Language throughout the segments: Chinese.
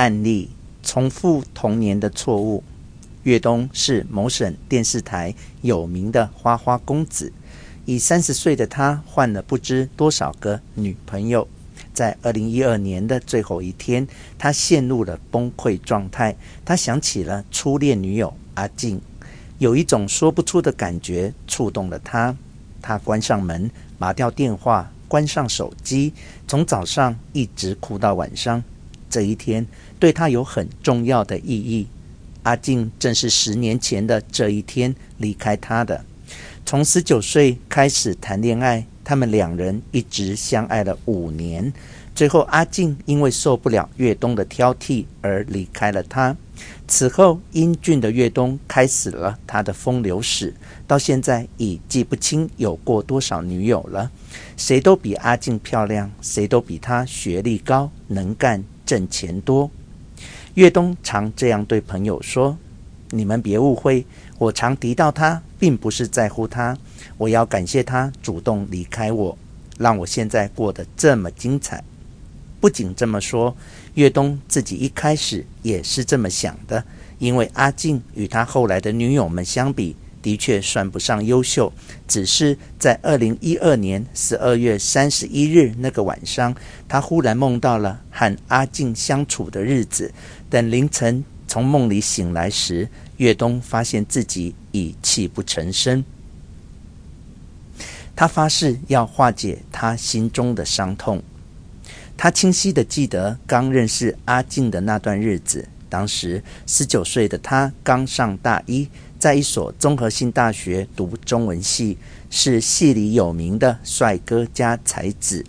案例，重复童年的错误。岳东是某省电视台有名的花花公子，以三十岁的他换了不知多少个女朋友。在二零一二年的最后一天，他陷入了崩溃状态。他想起了初恋女友阿静，有一种说不出的感觉触动了他。他关上门，拔掉电话，关上手机，从早上一直哭到晚上。这一天对他有很重要的意义。阿静正是十年前的这一天离开他的。从十九岁开始谈恋爱。他们两人一直相爱了五年，最后阿静因为受不了岳东的挑剔而离开了他。此后，英俊的岳东开始了他的风流史，到现在已记不清有过多少女友了。谁都比阿静漂亮，谁都比她学历高、能干、挣钱多。岳东常这样对朋友说：“你们别误会，我常提到他，并不是在乎他。”我要感谢他主动离开我，让我现在过得这么精彩。不仅这么说，岳东自己一开始也是这么想的，因为阿静与他后来的女友们相比，的确算不上优秀。只是在二零一二年十二月三十一日那个晚上，他忽然梦到了和阿静相处的日子。等凌晨从梦里醒来时，岳东发现自己已泣不成声。他发誓要化解他心中的伤痛。他清晰地记得刚认识阿静的那段日子。当时十九岁的他刚上大一，在一所综合性大学读中文系，是系里有名的帅哥加才子。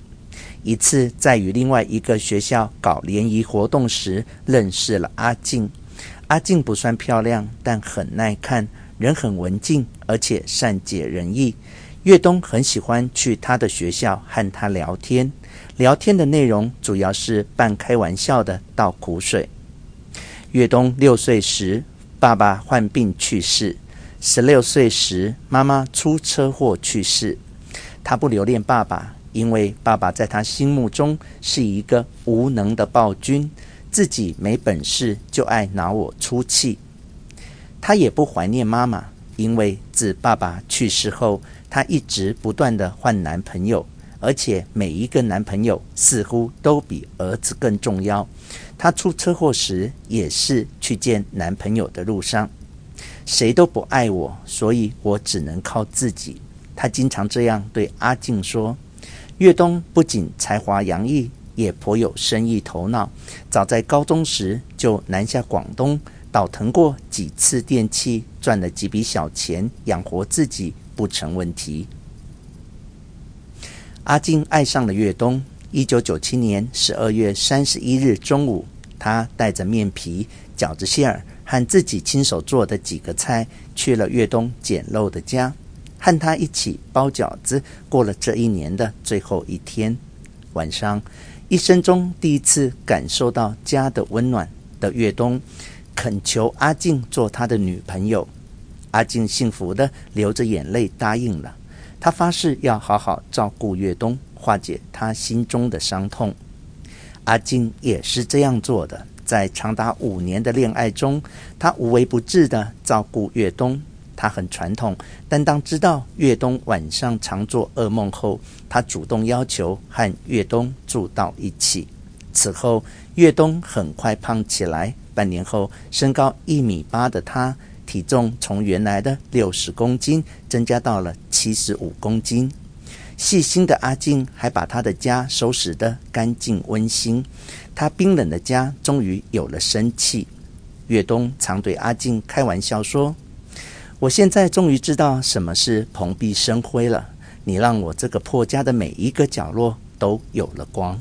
一次在与另外一个学校搞联谊活动时，认识了阿静。阿静不算漂亮，但很耐看，人很文静，而且善解人意。岳东很喜欢去他的学校和他聊天，聊天的内容主要是半开玩笑的倒苦水。岳东六岁时，爸爸患病去世；十六岁时，妈妈出车祸去世。他不留恋爸爸，因为爸爸在他心目中是一个无能的暴君，自己没本事就爱拿我出气。他也不怀念妈妈，因为自爸爸去世后，她一直不断的换男朋友，而且每一个男朋友似乎都比儿子更重要。她出车祸时也是去见男朋友的路上，谁都不爱我，所以我只能靠自己。她经常这样对阿静说。岳东不仅才华洋溢，也颇有生意头脑。早在高中时就南下广东，倒腾过几次电器，赚了几笔小钱，养活自己。不成问题。阿静爱上了越东。一九九七年十二月三十一日中午，她带着面皮、饺子馅儿和自己亲手做的几个菜，去了越冬简陋的家，和他一起包饺子，过了这一年的最后一天。晚上，一生中第一次感受到家的温暖的越冬，恳求阿静做他的女朋友。阿静幸福的流着眼泪答应了，他发誓要好好照顾岳东，化解他心中的伤痛。阿静也是这样做的，在长达五年的恋爱中，她无微不至地照顾岳东。她很传统，但当知道岳东晚上常做噩梦后，她主动要求和岳东住到一起。此后，岳东很快胖起来，半年后，身高一米八的他。体重从原来的六十公斤增加到了七十五公斤。细心的阿静还把他的家收拾得干净温馨。他冰冷的家终于有了生气。岳东常对阿静开玩笑说：“我现在终于知道什么是蓬荜生辉了。你让我这个破家的每一个角落都有了光。”